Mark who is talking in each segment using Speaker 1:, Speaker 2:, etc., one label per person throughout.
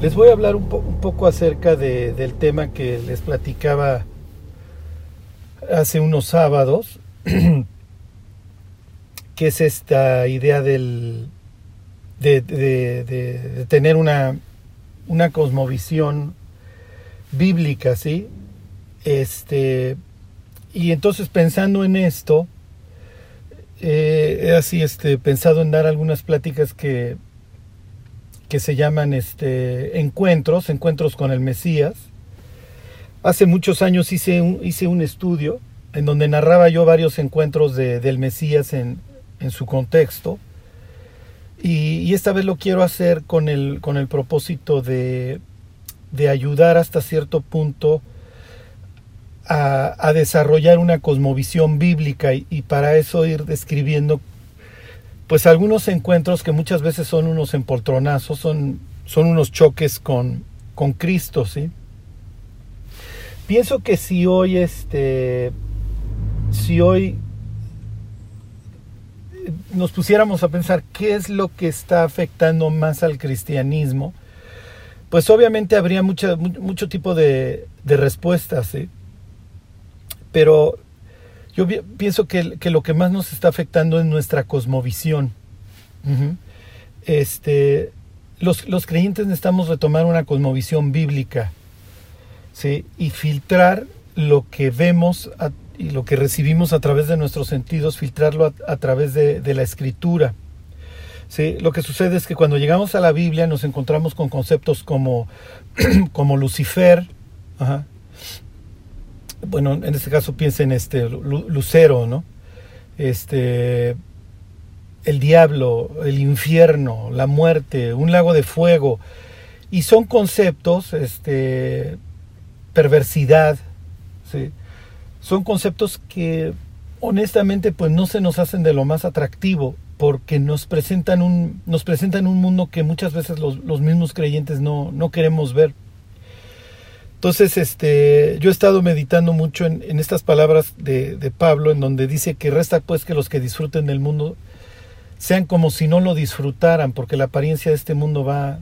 Speaker 1: Les voy a hablar un, poco acerca del tema que les platicaba hace unos sábados, que es esta idea del, de, tener una, una cosmovisión bíblica, ¿sí? Este, y entonces pensando en esto, eh, así este, pensado en dar algunas pláticas que que se llaman este, encuentros, encuentros con el Mesías. Hace muchos años hice un, hice un estudio en donde narraba yo varios encuentros de, del Mesías en, en su contexto. Y, esta vez lo quiero hacer con el, con el propósito de, de ayudar hasta cierto punto a, a, desarrollar una cosmovisión bíblica y, y, para eso ir describiendo pues algunos encuentros que muchas veces son unos empoltronazos, son, son unos choques con, con Cristo, ¿sí? Pienso que si hoy, este, si hoy nos pusiéramos a pensar qué es lo que está afectando más al cristianismo, pues obviamente habría mucho tipo de, de respuestas, ¿sí? Pero yo pienso que, lo que más nos está afectando es nuestra cosmovisión. este, los, los, creyentes necesitamos retomar una cosmovisión bíblica ¿sí? y filtrar lo que vemos y lo que recibimos a través de nuestros sentidos, filtrarlo a, través de, la escritura. ¿sí? Lo que sucede es que cuando llegamos a la Biblia nos encontramos con conceptos como, como Lucifer, bueno, en este caso piensen este Lucero, ¿no? Este el diablo, el infierno, la muerte, un lago de fuego y son conceptos este perversidad. Son conceptos que honestamente pues no se nos hacen de lo más atractivo porque nos presentan un nos presentan un mundo que muchas veces los, los mismos creyentes no, no queremos ver. Entonces, este, yo he estado meditando mucho en, estas palabras de, de, Pablo, en donde dice que resta pues que los que disfruten del mundo sean como si no lo disfrutaran, porque la apariencia de este mundo va,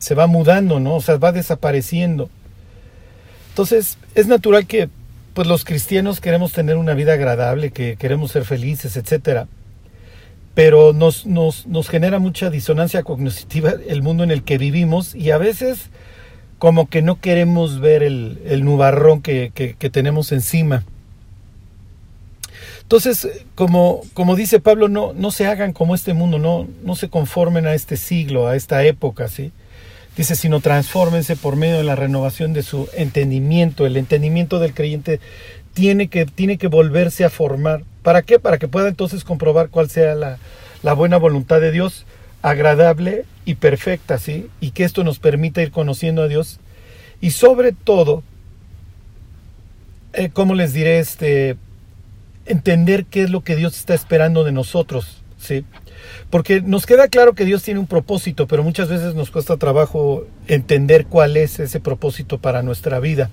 Speaker 1: se va mudando, ¿no? O sea, va desapareciendo. Entonces, es natural que pues los cristianos queremos tener una vida agradable, que queremos ser felices, etcétera. Pero nos, nos, nos genera mucha disonancia cognitiva el mundo en el que vivimos y a veces como que no queremos ver el, el nubarrón que, que, tenemos encima. Entonces, como, como dice Pablo, no, no se hagan como este mundo, no, no se conformen a este siglo, a esta época, ¿sí? Dice, sino transfórmense por medio de la renovación de su entendimiento. El entendimiento del creyente tiene que, tiene que volverse a formar. ¿Para qué? Para que pueda entonces comprobar cuál sea la, la buena voluntad de Dios, agradable y perfecta, ¿sí? Y que esto nos permita ir conociendo a Dios y sobre todo, eh, ¿cómo les diré? Este, entender qué es lo que Dios está esperando de nosotros, ¿sí? Porque nos queda claro que Dios tiene un propósito, pero muchas veces nos cuesta trabajo entender cuál es ese propósito para nuestra vida.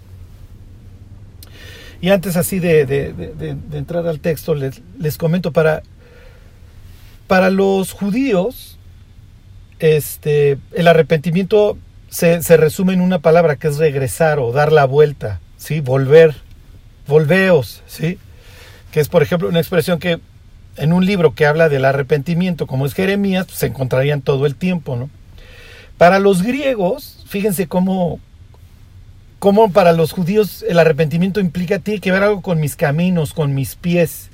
Speaker 1: Y antes así de, de, de, de entrar al texto, les, les comento, para, para los judíos, este, el arrepentimiento se, se, resume en una palabra que es regresar o dar la vuelta, ¿sí? Volver, volveos, ¿sí? Que es, por ejemplo, una expresión que en un libro que habla del arrepentimiento, como es Jeremías, pues, se encontrarían todo el tiempo, ¿no? Para los griegos, fíjense cómo, cómo para los judíos el arrepentimiento implica, tiene que ver algo con mis caminos, con mis pies,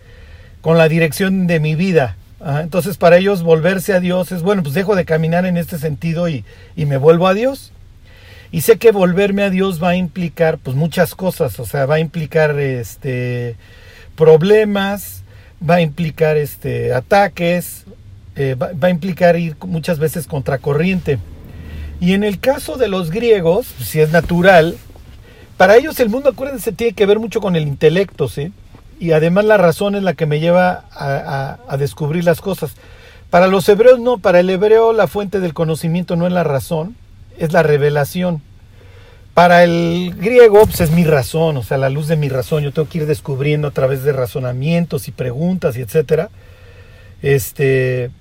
Speaker 1: con la dirección de mi vida, entonces para ellos volverse a Dios es, bueno, pues dejo de caminar en este sentido y, y, me vuelvo a Dios. Y sé que volverme a Dios va a implicar pues muchas cosas, o sea, va a implicar este problemas, va a implicar este ataques, eh, va, va, a implicar ir muchas veces contracorriente. Y en el caso de los griegos, si es natural, para ellos el mundo, acuérdense, tiene que ver mucho con el intelecto, ¿sí? Y además la razón es la que me lleva a, descubrir las cosas. Para los hebreos no, para el hebreo la fuente del conocimiento no es la razón, es la revelación. Para el griego pues es mi razón, o sea, la luz de mi razón, yo tengo que ir descubriendo a través de razonamientos y preguntas y etcétera, este,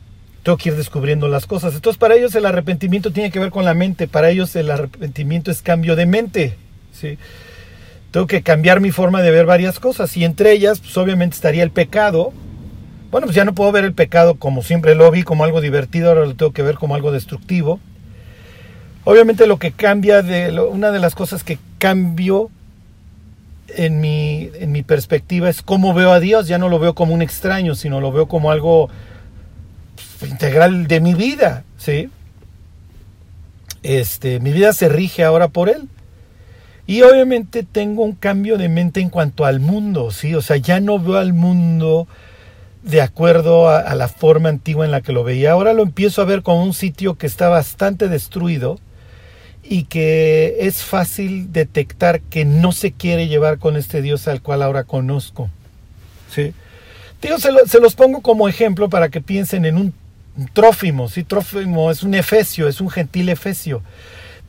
Speaker 1: tengo que ir descubriendo las cosas. Entonces para ellos el arrepentimiento tiene que ver con la mente, para ellos el arrepentimiento es cambio de mente. ¿sí? Tengo que cambiar mi forma de ver varias cosas y entre ellas pues obviamente estaría el pecado. Bueno, pues ya no puedo ver el pecado como siempre lo vi, como algo divertido, ahora lo tengo que ver como algo destructivo. Obviamente lo que cambia, de una de las cosas que cambio en mi, en mi perspectiva es cómo veo a Dios. Ya no lo veo como un extraño, sino lo veo como algo integral de mi vida, ¿sí? Este, mi vida se rige ahora por Él. Y obviamente tengo un cambio de mente en cuanto al mundo, ¿sí? O sea, ya no veo al mundo de acuerdo a, la forma antigua en la que lo veía. Ahora lo empiezo a ver como un sitio que está bastante destruido y que es fácil detectar que no se quiere llevar con este Dios al cual ahora conozco. ¿sí? Lo, se los pongo como ejemplo para que piensen en un, Trófimo. ¿sí? Trófimo es un efesio, es un gentil efesio.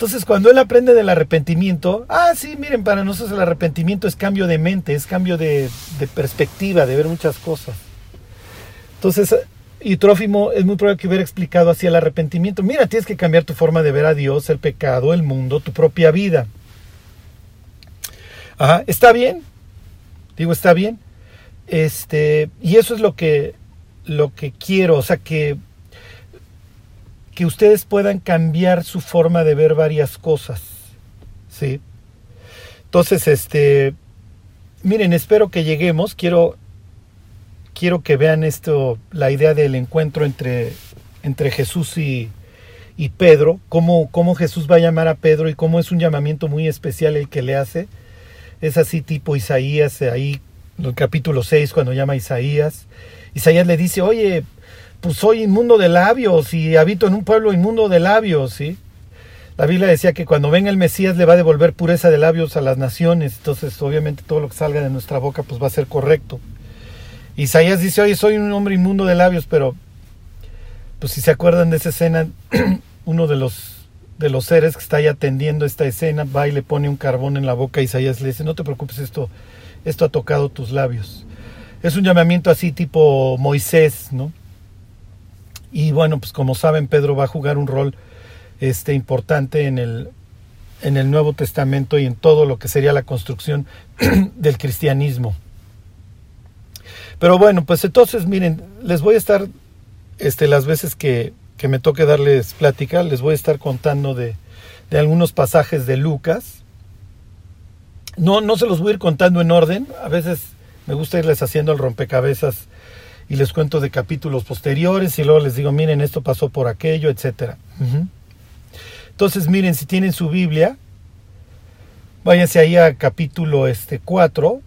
Speaker 1: Entonces, cuando él aprende del arrepentimiento, ah, sí, miren, para nosotros el arrepentimiento es cambio de mente, es cambio de, perspectiva, de ver muchas cosas. Entonces, y Trófimo es muy probable que hubiera explicado así el arrepentimiento. Mira, tienes que cambiar tu forma de ver a Dios, el pecado, el mundo, tu propia vida. Ajá, está bien. Digo, está bien. Este, y eso es lo que lo que quiero, o sea, que que ustedes puedan cambiar su forma de ver varias cosas. ¿Sí? Entonces, este miren, espero que lleguemos, quiero quiero que vean esto, la idea del encuentro entre, entre Jesús y, y Pedro, cómo, cómo, Jesús va a llamar a Pedro y cómo es un llamamiento muy especial el que le hace. Es así tipo Isaías, ahí en el capítulo 6, cuando llama a Isaías. Isaías le dice, oye, pues soy inmundo de labios y habito en un pueblo inmundo de labios, ¿sí? La Biblia decía que cuando venga el Mesías le va a devolver pureza de labios a las naciones, entonces obviamente todo lo que salga de nuestra boca pues va a ser correcto. Isaías dice, oye, soy un hombre inmundo de labios, pero pues si se acuerdan de esa escena, uno de los, de los seres que está ahí atendiendo esta escena va y le pone un carbón en la boca Isaías le dice, no te preocupes, esto, esto ha tocado tus labios. Es un llamamiento así tipo Moisés, ¿no? Y bueno, pues como saben, Pedro va a jugar un rol este, importante en el, en el Nuevo Testamento y en todo lo que sería la construcción del cristianismo. Pero bueno, pues entonces miren, les voy a estar, este, las veces que, que me toque darles plática, les voy a estar contando de, de algunos pasajes de Lucas. No, no se los voy a ir contando en orden, a veces me gusta irles haciendo el rompecabezas y les cuento de capítulos posteriores y luego les digo, miren, esto pasó por aquello, etcétera. Entonces, miren, si tienen su Biblia, váyanse ahí a capítulo este 4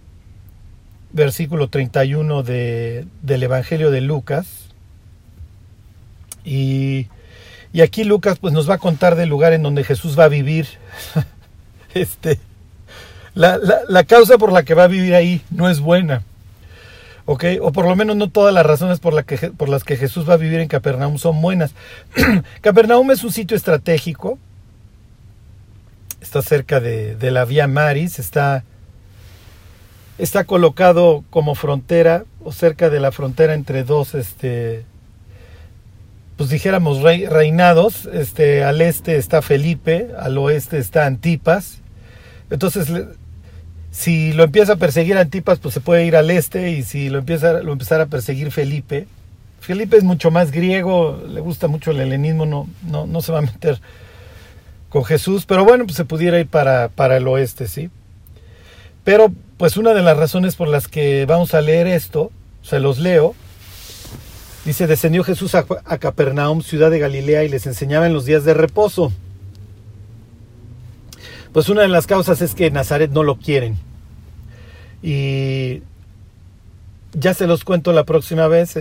Speaker 1: versículo 31 de, del Evangelio de Lucas. Y, y, aquí Lucas pues nos va a contar del lugar en donde Jesús va a vivir. este, la, la, la, causa por la que va a vivir ahí no es buena. ¿Ok? O por lo menos no todas las razones por, que, por las que Jesús va a vivir en Capernaum son buenas. Capernaum es un sitio estratégico. Está cerca de, de la vía Maris, está está colocado como frontera o cerca de la frontera entre dos, este, pues dijéramos reinados. Este, al este está Felipe, al oeste está Antipas. Entonces, si lo empieza a perseguir Antipas, pues se puede ir al este y si lo empieza lo empezara a perseguir Felipe, Felipe es mucho más griego, le gusta mucho el helenismo, no, no, no se va a meter con Jesús, pero bueno, pues se pudiera ir para, para el oeste, ¿sí? Pero pues una de las razones por las que vamos a leer esto, se los leo, dice, descendió Jesús a, a Capernaum, ciudad de Galilea, y les enseñaba en los días de reposo. Pues una de las causas es que Nazaret no lo quieren. Y ya se los cuento la próxima vez.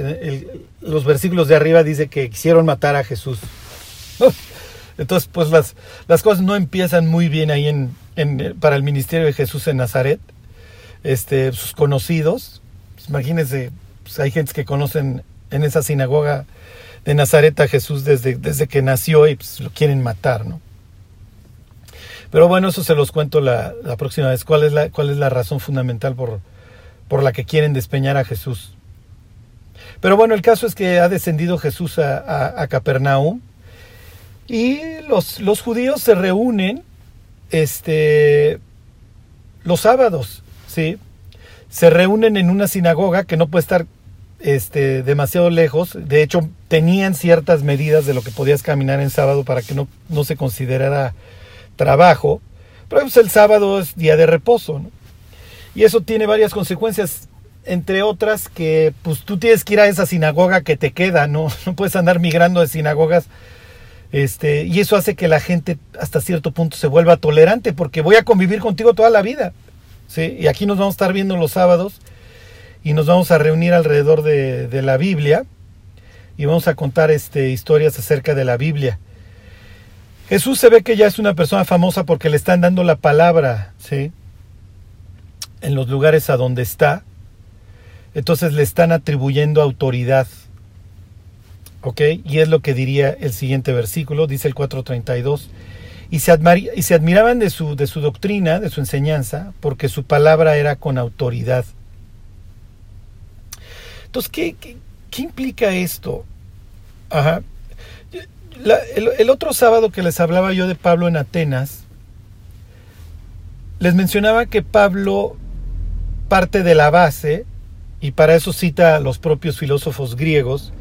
Speaker 1: Los versículos de arriba dice que quisieron matar a Jesús. Entonces, pues las, las cosas no empiezan muy bien ahí en, para el ministerio de Jesús en Nazaret. Este, sus conocidos, pues imagínense, pues hay gente que conocen en esa sinagoga de Nazaret a Jesús desde, desde que nació y pues lo quieren matar, ¿no? Pero bueno, eso se los cuento la, la próxima vez. ¿Cuál es la, cuál es la razón fundamental por, por la que quieren despeñar a Jesús? Pero bueno, el caso es que ha descendido Jesús a, a, Capernaum y los, los, judíos se reúnen este, los sábados, ¿sí? Se reúnen en una sinagoga que no puede estar este, demasiado lejos. De hecho, tenían ciertas medidas de lo que podías caminar en sábado para que no, no se considerara trabajo. Pero el sábado es día de reposo. Y eso tiene varias consecuencias, entre otras que pues tú tienes que ir a esa sinagoga que te queda, ¿no? No puedes andar migrando de sinagogas. Este, y eso hace que la gente hasta cierto punto se vuelva tolerante, porque voy a convivir contigo toda la vida. ¿sí? Y aquí nos vamos a estar viendo los sábados y nos vamos a reunir alrededor de, de la Biblia y vamos a contar este, historias acerca de la Biblia. Jesús se ve que ya es una persona famosa porque le están dando la palabra, ¿sí? En los lugares a donde está. Entonces le están atribuyendo autoridad. ¿Ok? Y es lo que diría el siguiente versículo, dice el 432. Y se, y se admiraban de su, de su doctrina, de su enseñanza, porque su palabra era con autoridad. Entonces, ¿qué, qué, implica esto? Ajá el, otro sábado que les hablaba yo de Pablo en Atenas, les mencionaba que Pablo parte de la base, y para eso cita a los propios filósofos griegos,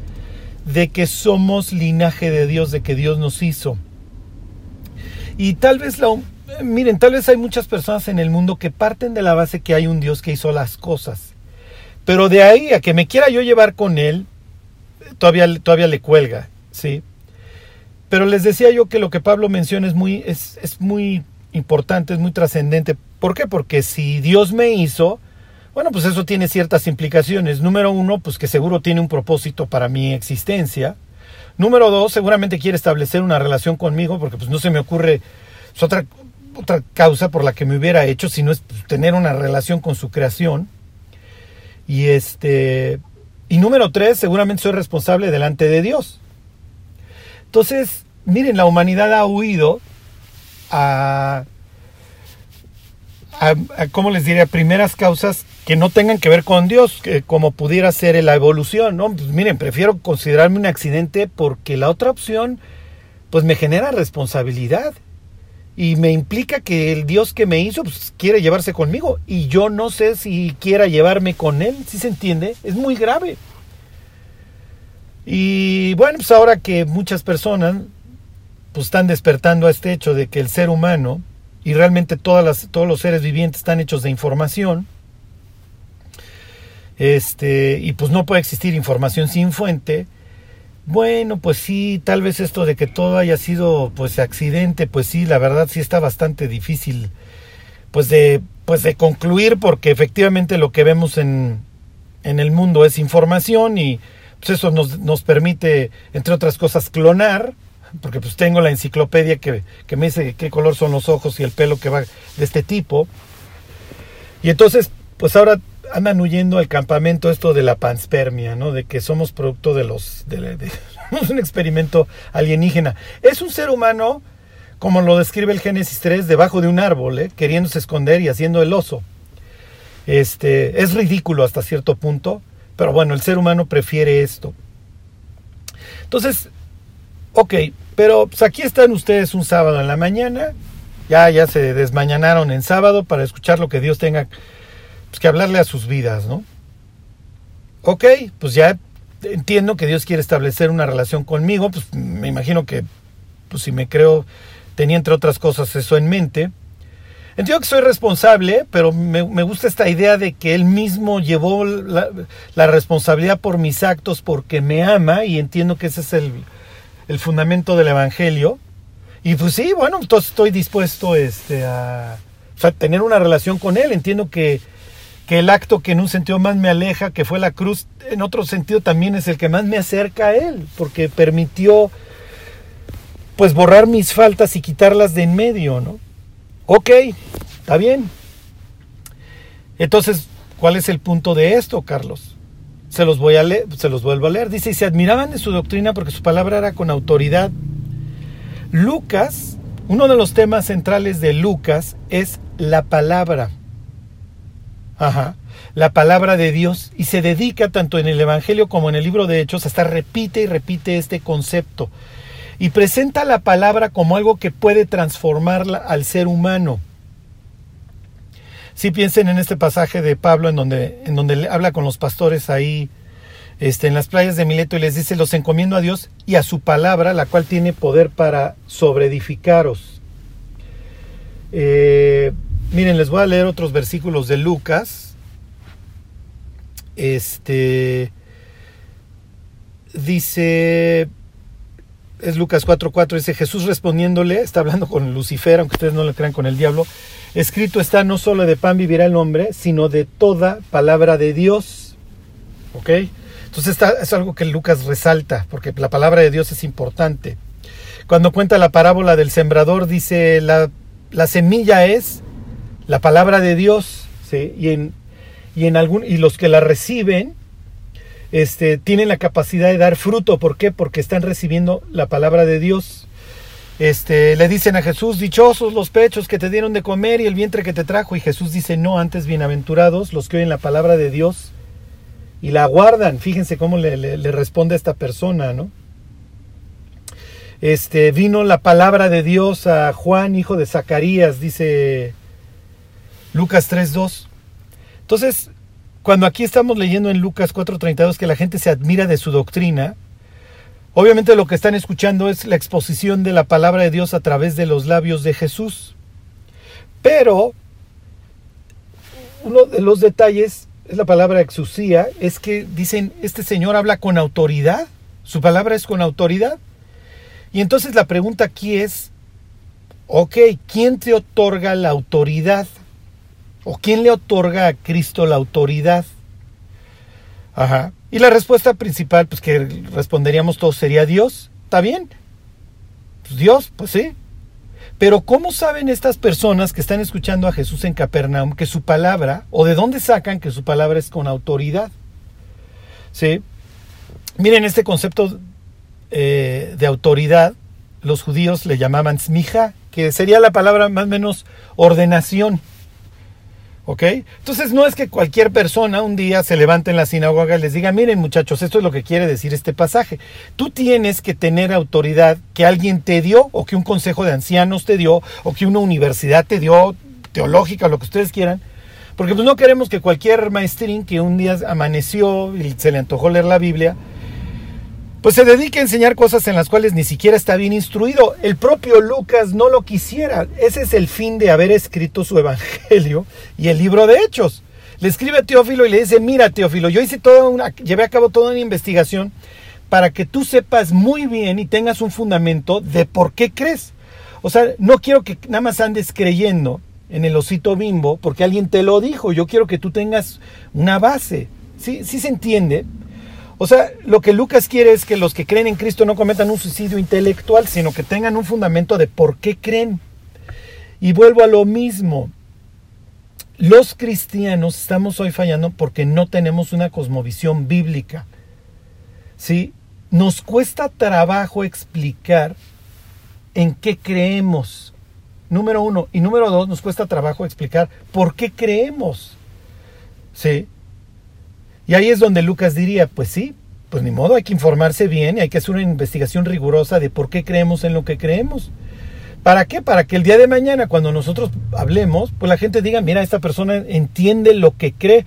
Speaker 1: de que somos linaje de Dios, de que Dios nos hizo. Y tal vez la, miren, tal vez hay muchas personas en el mundo que parten de la base que hay un Dios que hizo las cosas. Pero de ahí a que me quiera yo llevar con él, todavía, todavía le cuelga, ¿sí? Pero les decía yo que lo que Pablo menciona es muy, es, es muy importante, es muy trascendente. ¿Por qué? Porque si Dios me hizo, bueno, pues eso tiene ciertas implicaciones. Número uno, pues que seguro tiene un propósito para mi existencia. Número dos, seguramente quiere establecer una relación conmigo, porque pues no se me ocurre pues, otra, otra causa por la que me hubiera hecho, sino es pues, tener una relación con su creación. Y este. Y número tres, seguramente soy responsable delante de Dios. Entonces, miren, la humanidad ha huido a, a, ¿cómo les diría? Primeras causas que no tengan que ver con Dios, que como pudiera ser la evolución, ¿no? Pues miren, prefiero considerarme un accidente porque la otra opción, pues me genera responsabilidad y me implica que el Dios que me hizo pues, quiere llevarse conmigo y yo no sé si quiera llevarme con él, si se entiende? Es muy grave. Y bueno, pues ahora que muchas personas pues están despertando a este hecho de que el ser humano y realmente todas todos los seres vivientes están hechos de información, este, y pues no puede existir información sin fuente, bueno, pues sí, tal vez esto de que todo haya sido pues accidente, pues sí, la verdad sí está bastante difícil pues de pues de concluir porque efectivamente lo que vemos en, en el mundo es información y pues eso nos, nos permite, entre otras cosas, clonar, porque pues tengo la enciclopedia que, que, me dice qué color son los ojos y el pelo que va de este tipo. Y entonces, pues ahora andan huyendo al campamento esto de la panspermia, ¿no? De que somos producto de los... De, un experimento alienígena. Es un ser humano, como lo describe el Génesis 3, debajo de un árbol, ¿eh? queriéndose esconder y haciendo el oso. Este, es ridículo hasta cierto punto, pero bueno, el ser humano prefiere esto. Entonces, ok, pero pues aquí están ustedes un sábado en la mañana, ya, ya se desmañanaron en sábado para escuchar lo que Dios tenga pues, que hablarle a sus vidas, ¿no? Ok, pues ya entiendo que Dios quiere establecer una relación conmigo, pues me imagino que, pues si me creo, tenía entre otras cosas eso en mente. Entiendo que soy responsable, pero me, gusta esta idea de que él mismo llevó la, responsabilidad por mis actos porque me ama y entiendo que ese es el, fundamento del Evangelio. Y pues sí, bueno, entonces estoy dispuesto este, a, tener una relación con él. Entiendo que, que el acto que en un sentido más me aleja, que fue la cruz, en otro sentido también es el que más me acerca a él, porque permitió pues borrar mis faltas y quitarlas de en medio, ¿no? Ok, está bien. Entonces, ¿cuál es el punto de esto, Carlos? Se los voy a leer, se los vuelvo a leer. Dice, y se admiraban de su doctrina porque su palabra era con autoridad. Lucas, uno de los temas centrales de Lucas es la palabra. Ajá. la palabra de Dios y se dedica tanto en el Evangelio como en el libro de Hechos, hasta repite y repite este concepto y presenta la palabra como algo que puede transformarla al ser humano. Si piensen en este pasaje de Pablo en donde, en donde habla con los pastores ahí este, en las playas de Mileto y les dice, los encomiendo a Dios y a su palabra, la cual tiene poder para sobreedificaros. Eh, miren, les voy a leer otros versículos de Lucas. Este dice, es Lucas 4:4, dice Jesús respondiéndole, está hablando con Lucifer, aunque ustedes no le crean con el diablo, escrito está, no solo de pan vivirá el hombre, sino de toda palabra de Dios. ¿Ok? Entonces es algo que Lucas resalta, porque la palabra de Dios es importante. Cuando cuenta la parábola del sembrador, dice, la, la semilla es la palabra de Dios, y, en, y, en algún, y los que la reciben este, tienen la capacidad de dar fruto. ¿Por qué? Porque están recibiendo la palabra de Dios. Este, le dicen a Jesús, dichosos los pechos que te dieron de comer y el vientre que te trajo. Y Jesús dice, no, antes bienaventurados los que oyen la palabra de Dios y la guardan. Fíjense cómo le, responde a esta persona, ¿no? Este, vino la palabra de Dios a Juan, hijo de Zacarías, dice Lucas 3.2. Entonces, cuando aquí estamos leyendo en Lucas 4.32 que la gente se admira de su doctrina, obviamente lo que están escuchando es la exposición de la palabra de Dios a través de los labios de Jesús. Pero uno de los detalles es la palabra exusía, es que dicen, este señor habla con autoridad, su palabra es con autoridad. Y entonces la pregunta aquí es, ok, ¿quién te otorga la autoridad? ¿O quién le otorga a Cristo la autoridad? Ajá. Y la respuesta principal, pues que responderíamos todos, sería Dios. ¿Está bien? Pues Dios, pues sí. Pero ¿cómo saben estas personas que están escuchando a Jesús en Capernaum que su palabra, o de dónde sacan que su palabra es con autoridad? ¿Sí? Miren, este concepto eh, de autoridad, los judíos le llamaban smija, que sería la palabra más o menos ordenación. ¿Ok? Entonces no es que cualquier persona un día se levante en la sinagoga y les diga, miren muchachos, esto es lo que quiere decir este pasaje. Tú tienes que tener autoridad que alguien te dio o que un consejo de ancianos te dio o que una universidad te dio, teológica, lo que ustedes quieran. Porque pues no queremos que cualquier maestrín que un día amaneció y se le antojó leer la Biblia, pues se dedica a enseñar cosas en las cuales ni siquiera está bien instruido. El propio Lucas no lo quisiera. Ese es el fin de haber escrito su evangelio y el libro de Hechos. Le escribe a Teófilo y le dice, mira Teófilo, yo hice toda una, llevé a cabo toda una investigación para que tú sepas muy bien y tengas un fundamento de por qué crees. O sea, no quiero que nada más andes creyendo en el osito bimbo porque alguien te lo dijo. Yo quiero que tú tengas una base. ¿Sí, sí se entiende? O sea, lo que Lucas quiere es que los que creen en Cristo no cometan un suicidio intelectual, sino que tengan un fundamento de por qué creen. Y vuelvo a lo mismo. Los cristianos estamos hoy fallando porque no tenemos una cosmovisión bíblica. ¿Sí? Nos cuesta trabajo explicar en qué creemos. Número uno. Y número dos, nos cuesta trabajo explicar por qué creemos. ¿Sí? Y ahí es donde Lucas diría, pues sí, pues ni modo, hay que informarse bien y hay que hacer una investigación rigurosa de por qué creemos en lo que creemos. ¿Para qué? Para que el día de mañana, cuando nosotros hablemos, pues la gente diga, mira, esta persona entiende lo que cree.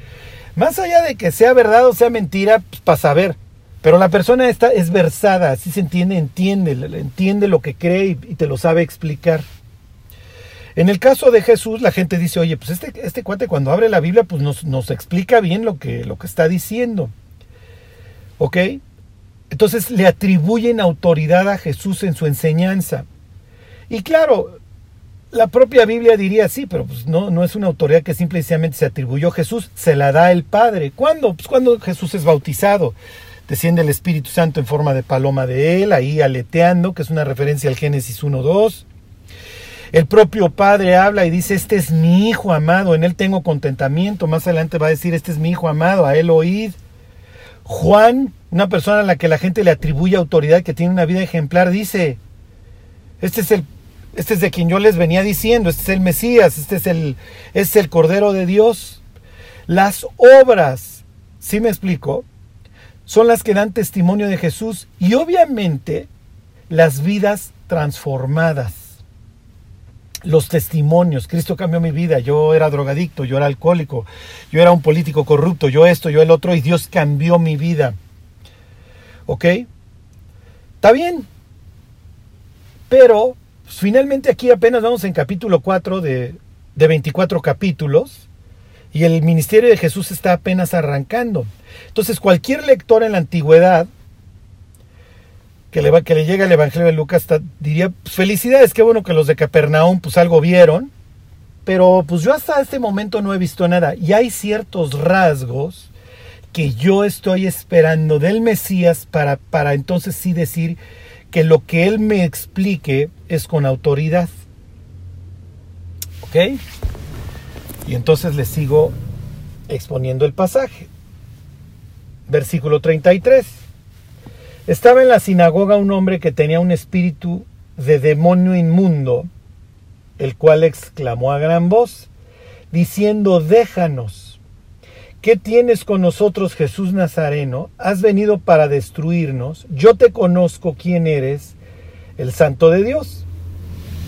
Speaker 1: Más allá de que sea verdad o sea mentira, pues para saber. Pero la persona está, es versada, así se entiende, entiende, entiende lo que cree y te lo sabe explicar. En el caso de Jesús, la gente dice, oye, pues este, este cuate cuando abre la Biblia, pues nos, nos explica bien lo que, lo que está diciendo. ¿Ok? Entonces le atribuyen autoridad a Jesús en su enseñanza. Y claro, la propia Biblia diría sí, pero pues no, no es una autoridad que simplemente se atribuyó a Jesús, se la da el Padre. ¿Cuándo? Pues cuando Jesús es bautizado. Desciende el Espíritu Santo en forma de paloma de él, ahí aleteando, que es una referencia al Génesis 1.2. El propio Padre habla y dice, este es mi Hijo amado, en Él tengo contentamiento. Más adelante va a decir, este es mi Hijo amado, a Él oíd. Juan, una persona a la que la gente le atribuye autoridad, que tiene una vida ejemplar, dice, este es el este es de quien yo les venía diciendo, este es el Mesías, este es el, este es el Cordero de Dios. Las obras, ¿sí me explico? Son las que dan testimonio de Jesús y obviamente las vidas transformadas. Los testimonios, Cristo cambió mi vida, yo era drogadicto, yo era alcohólico, yo era un político corrupto, yo esto, yo el otro, y Dios cambió mi vida. ¿Ok? Está bien. Pero pues, finalmente aquí apenas vamos en capítulo 4 de, de 24 capítulos y el ministerio de Jesús está apenas arrancando. Entonces cualquier lector en la antigüedad que le, va, que le llega el Evangelio de Lucas diría, pues, felicidades, qué bueno que los de Capernaum pues algo vieron, pero pues yo hasta este momento no he visto nada. Y hay ciertos rasgos que yo estoy esperando del Mesías para, para entonces sí decir que lo que Él me explique es con autoridad. ¿Ok? Y entonces le sigo exponiendo el pasaje. Versículo 33. Estaba en la sinagoga un hombre que tenía un espíritu de demonio inmundo, el cual exclamó a gran voz, diciendo, déjanos. ¿Qué tienes con nosotros, Jesús Nazareno? Has venido para destruirnos. Yo te conozco quién eres, el Santo de Dios.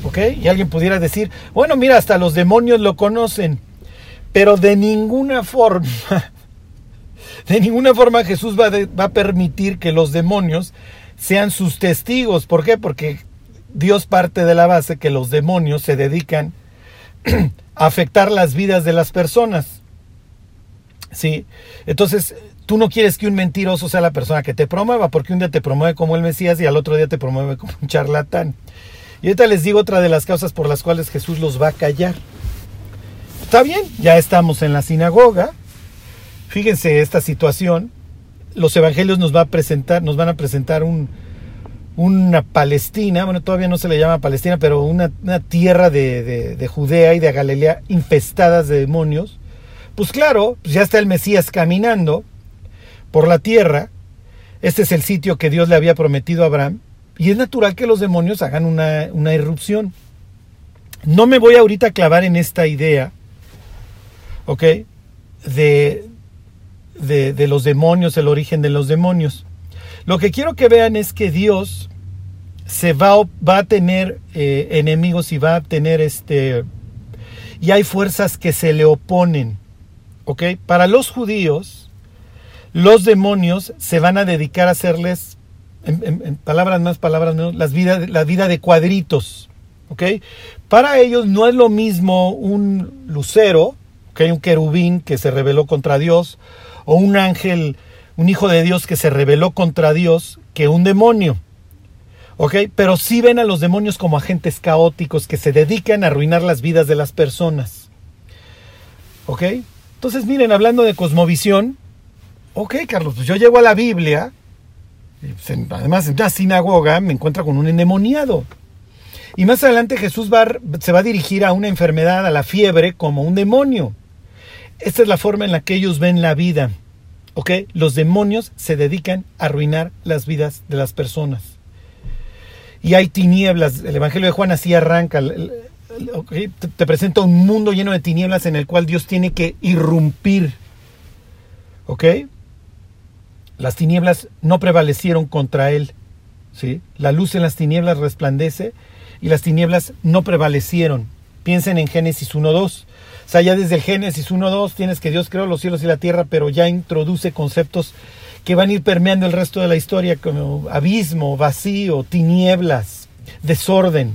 Speaker 1: ¿Ok? Y alguien pudiera decir, bueno, mira, hasta los demonios lo conocen. Pero de ninguna forma, de ninguna forma Jesús va, va a permitir que los demonios sean sus testigos. ¿Por qué? Porque Dios parte de la base que los demonios se dedican a afectar las vidas de las personas. ¿Sí? Entonces, tú no quieres que un mentiroso sea la persona que te promueva, porque un día te promueve como el Mesías y al otro día te promueve como un charlatán. Y ahorita les digo otra de las causas por las cuales Jesús los va a callar. Está bien, ya estamos en la sinagoga. Fíjense esta situación. Los evangelios nos, va a presentar, nos van a presentar un, una Palestina, bueno, todavía no se le llama Palestina, pero una, tierra de, de, Judea y de Galilea infestadas de demonios. Pues claro, pues ya está el Mesías caminando por la tierra. Este es el sitio que Dios le había prometido a Abraham. Y es natural que los demonios hagan una, una irrupción. No me voy ahorita a clavar en esta idea ¿ok? De, de, los demonios, el origen de los demonios. Lo que quiero que vean es que Dios se va, va a tener eh, enemigos y va a tener este... Y hay fuerzas que se le oponen. ¿Ok? Para los judíos, los demonios se van a dedicar a hacerles, en, palabras más, palabras menos, las vida, la vida de cuadritos. ¿Ok? Para ellos no es lo mismo un lucero que un querubín que se rebeló contra Dios, o un ángel, un hijo de Dios que se rebeló contra Dios, que un demonio. ¿Ok? Pero sí ven a los demonios como agentes caóticos que se dedican a arruinar las vidas de las personas. ¿Ok? Entonces, miren, hablando de cosmovisión, ok, Carlos, pues yo llego a la Biblia, pues, además en una sinagoga me encuentro con un endemoniado. Y más adelante Jesús va, se va a dirigir a una enfermedad, a la fiebre, como un demonio. Esta es la forma en la que ellos ven la vida. ¿Ok? Los demonios se dedican a arruinar las vidas de las personas. Y hay tinieblas. El Evangelio de Juan así arranca. Te, presenta un mundo lleno de tinieblas en el cual Dios tiene que irrumpir. ¿Ok? Las tinieblas no prevalecieron contra él. ¿sí? La luz en las tinieblas resplandece y las tinieblas no prevalecieron. Piensen en Génesis 1.2. O sea, ya desde Génesis 1.2 tienes que Dios creó los cielos y la tierra, pero ya introduce conceptos que van a ir permeando el resto de la historia como abismo, vacío, tinieblas, desorden.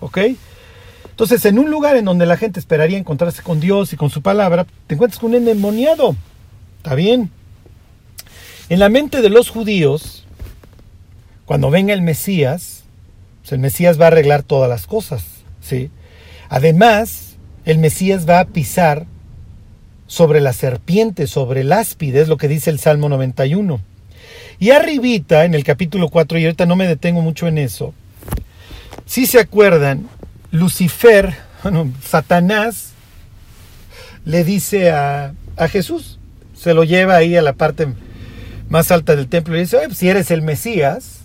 Speaker 1: ¿Ok? Entonces, en un lugar en donde la gente esperaría encontrarse con Dios y con su palabra, te encuentras con un endemoniado. Está bien. En la mente de los judíos, cuando venga el Mesías, pues el Mesías va a arreglar todas las cosas. ¿sí? Además, el Mesías va a pisar sobre la serpiente, sobre el áspide, es lo que dice el Salmo 91. Y arribita, en el capítulo 4, y ahorita no me detengo mucho en eso, si se acuerdan, Lucifer, Satanás, le dice a, a, Jesús, se lo lleva ahí a la parte más alta del templo y dice, pues, si eres el Mesías,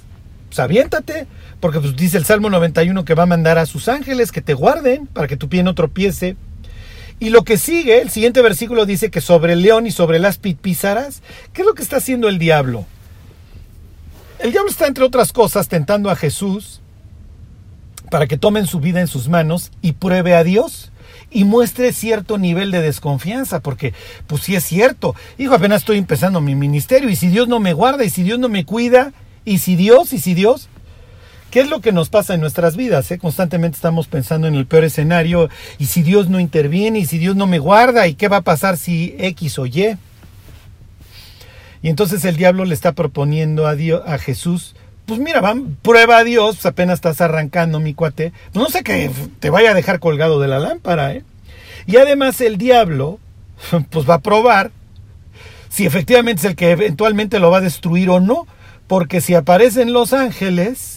Speaker 1: pues aviéntate, porque pues, dice el Salmo 91 que va a mandar a sus ángeles que te guarden para que tu pie no tropiece. Y lo que sigue, el siguiente versículo dice que sobre el león y sobre las pisarás. ¿Qué es lo que está haciendo el diablo? El diablo está, entre otras cosas, tentando a Jesús para que tomen su vida en sus manos y pruebe a Dios y muestre cierto nivel de desconfianza, porque pues sí es cierto, hijo, apenas estoy empezando mi ministerio y si Dios no me guarda y si Dios no me cuida y si Dios y si Dios, ¿qué es lo que nos pasa en nuestras vidas? Eh? Constantemente estamos pensando en el peor escenario y si Dios no interviene y si Dios no me guarda y qué va a pasar si X o Y. Y entonces el diablo le está proponiendo a, Dios, a Jesús pues mira, van, prueba a Dios, pues apenas estás arrancando mi cuate, pues no sé que te vaya a dejar colgado de la lámpara, ¿eh? Y además el diablo, pues va a probar si efectivamente es el que eventualmente lo va a destruir o no, porque si aparecen los ángeles,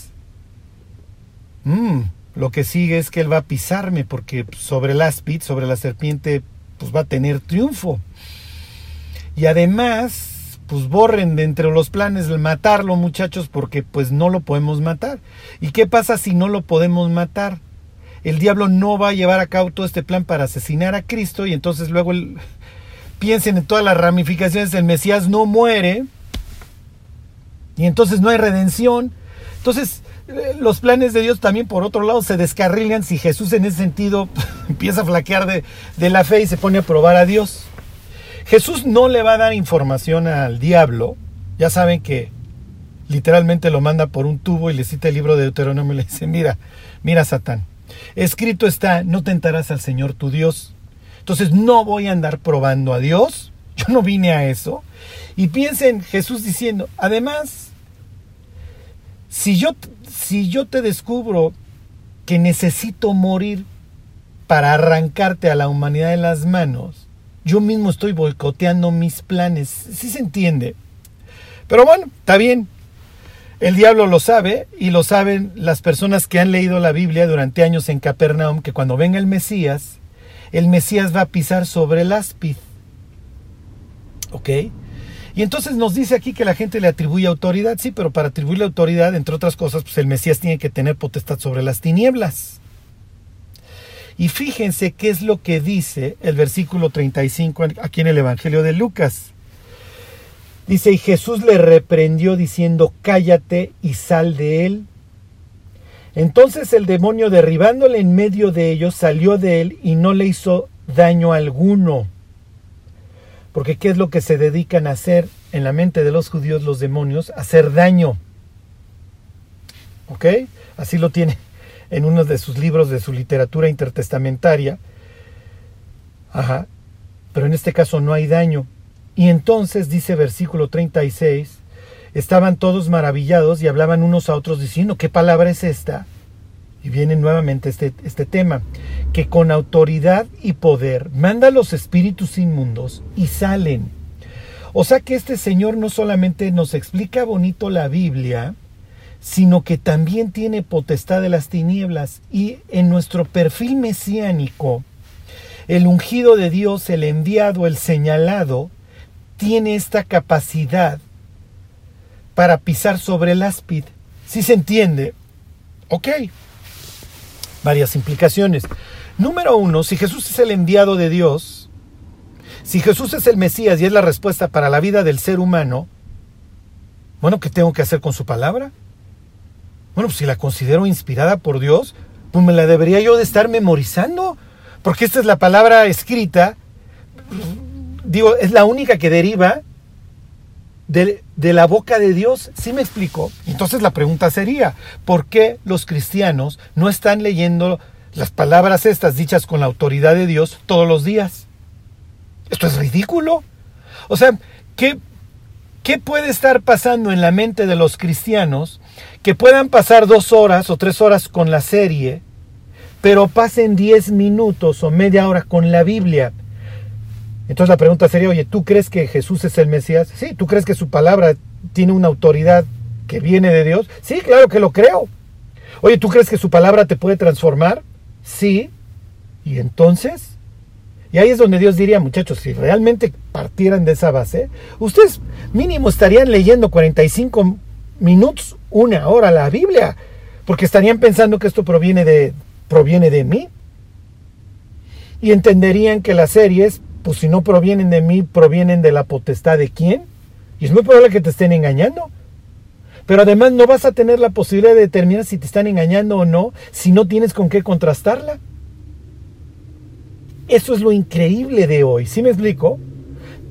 Speaker 1: mmm, lo que sigue es que él va a pisarme, porque sobre el áspid, sobre la serpiente, pues va a tener triunfo. Y además, pues borren de entre los planes el matarlo, muchachos, porque pues no lo podemos matar. ¿Y qué pasa si no lo podemos matar? El diablo no va a llevar a cabo todo este plan para asesinar a Cristo y entonces luego piensen en todas las ramificaciones, el Mesías no muere y entonces no hay redención. Entonces, los planes de Dios también por otro lado se descarrilan si Jesús en ese sentido empieza a flaquear de, de la fe y se pone a probar a Dios. Jesús no le va a dar información al diablo. Ya saben que literalmente lo manda por un tubo y le cita el libro de Deuteronomio y le dice, mira, mira Satán, escrito está, no tentarás al Señor tu Dios. Entonces no voy a andar probando a Dios, yo no vine a eso. Y piensen Jesús diciendo, además, si yo, si yo te descubro que necesito morir para arrancarte a la humanidad de las manos, yo mismo estoy boicoteando mis planes. Sí se entiende. Pero bueno, está bien. El diablo lo sabe y lo saben las personas que han leído la Biblia durante años en Capernaum, que cuando venga el Mesías, el Mesías va a pisar sobre el áspid. ¿Ok? Y entonces nos dice aquí que la gente le atribuye autoridad, sí, pero para atribuirle autoridad, entre otras cosas, pues el Mesías tiene que tener potestad sobre las tinieblas. Y fíjense qué es lo que dice el versículo 35 aquí en el Evangelio de Lucas. Dice, y Jesús le reprendió diciendo, cállate y sal de él. Entonces el demonio derribándole en medio de ellos salió de él y no le hizo daño alguno. Porque ¿qué es lo que se dedican a hacer en la mente de los judíos los demonios? Hacer daño. ¿Ok? Así lo tiene en uno de sus libros de su literatura intertestamentaria. Ajá. Pero en este caso no hay daño. Y entonces, dice versículo 36, estaban todos maravillados y hablaban unos a otros diciendo, ¿qué palabra es esta? Y viene nuevamente este, este tema, que con autoridad y poder manda los espíritus inmundos y salen. O sea que este Señor no solamente nos explica bonito la Biblia, sino que también tiene potestad de las tinieblas. Y en nuestro perfil mesiánico, el ungido de Dios, el enviado, el señalado, tiene esta capacidad para pisar sobre el áspid. ¿Sí se entiende? Ok. Varias implicaciones. Número uno, si Jesús es el enviado de Dios, si Jesús es el Mesías y es la respuesta para la vida del ser humano, bueno, ¿qué tengo que hacer con su palabra? Bueno, pues si la considero inspirada por Dios, pues me la debería yo de estar memorizando, porque esta es la palabra escrita, digo, es la única que deriva de, la boca de Dios. ¿Sí me explico? Entonces la pregunta sería, ¿por qué los cristianos no están leyendo las palabras estas dichas con la autoridad de Dios todos los días? Esto es ridículo. O sea, ¿qué, ¿qué puede estar pasando en la mente de los cristianos que puedan pasar dos horas o tres horas con la serie, pero pasen diez minutos o media hora con la Biblia. Entonces la pregunta sería, oye, ¿tú crees que Jesús es el Mesías? Sí, ¿tú crees que su palabra tiene una autoridad que viene de Dios? Sí, claro que lo creo. Oye, ¿tú crees que su palabra te puede transformar? Sí. ¿Y entonces? Y ahí es donde Dios diría, muchachos, si realmente partieran de esa base, ustedes mínimo estarían leyendo 45 minutos, una hora la Biblia, porque estarían pensando que esto proviene de, proviene de mí. y entenderían que las series, pues si no provienen de mí, provienen de la potestad de quién. Y es muy probable que te estén engañando. Pero además no vas a tener la posibilidad de determinar si te están engañando o no si no tienes con qué contrastarla. Eso es lo increíble de hoy. ¿Sí me explico?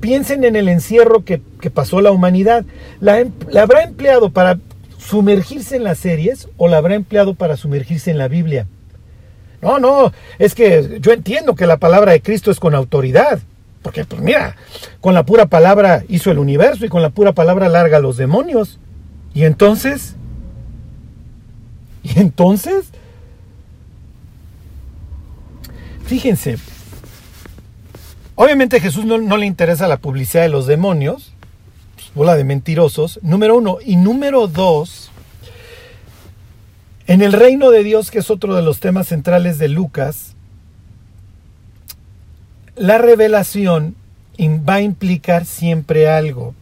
Speaker 1: Piensen en el encierro que, pasó la humanidad. ¿La, em, ¿La habrá empleado para sumergirse en las series o la habrá empleado para sumergirse en la Biblia? No, no, es que yo entiendo que la palabra de Cristo es con autoridad. Porque, pues mira, con la pura palabra hizo el universo y con la pura palabra larga los demonios. Y entonces, y entonces, fíjense, obviamente a Jesús no, le interesa la publicidad de los demonios, pues, bola de mentirosos, número uno. Y número dos, en el reino de Dios, que es otro de los temas centrales de Lucas, la revelación va a implicar siempre algo.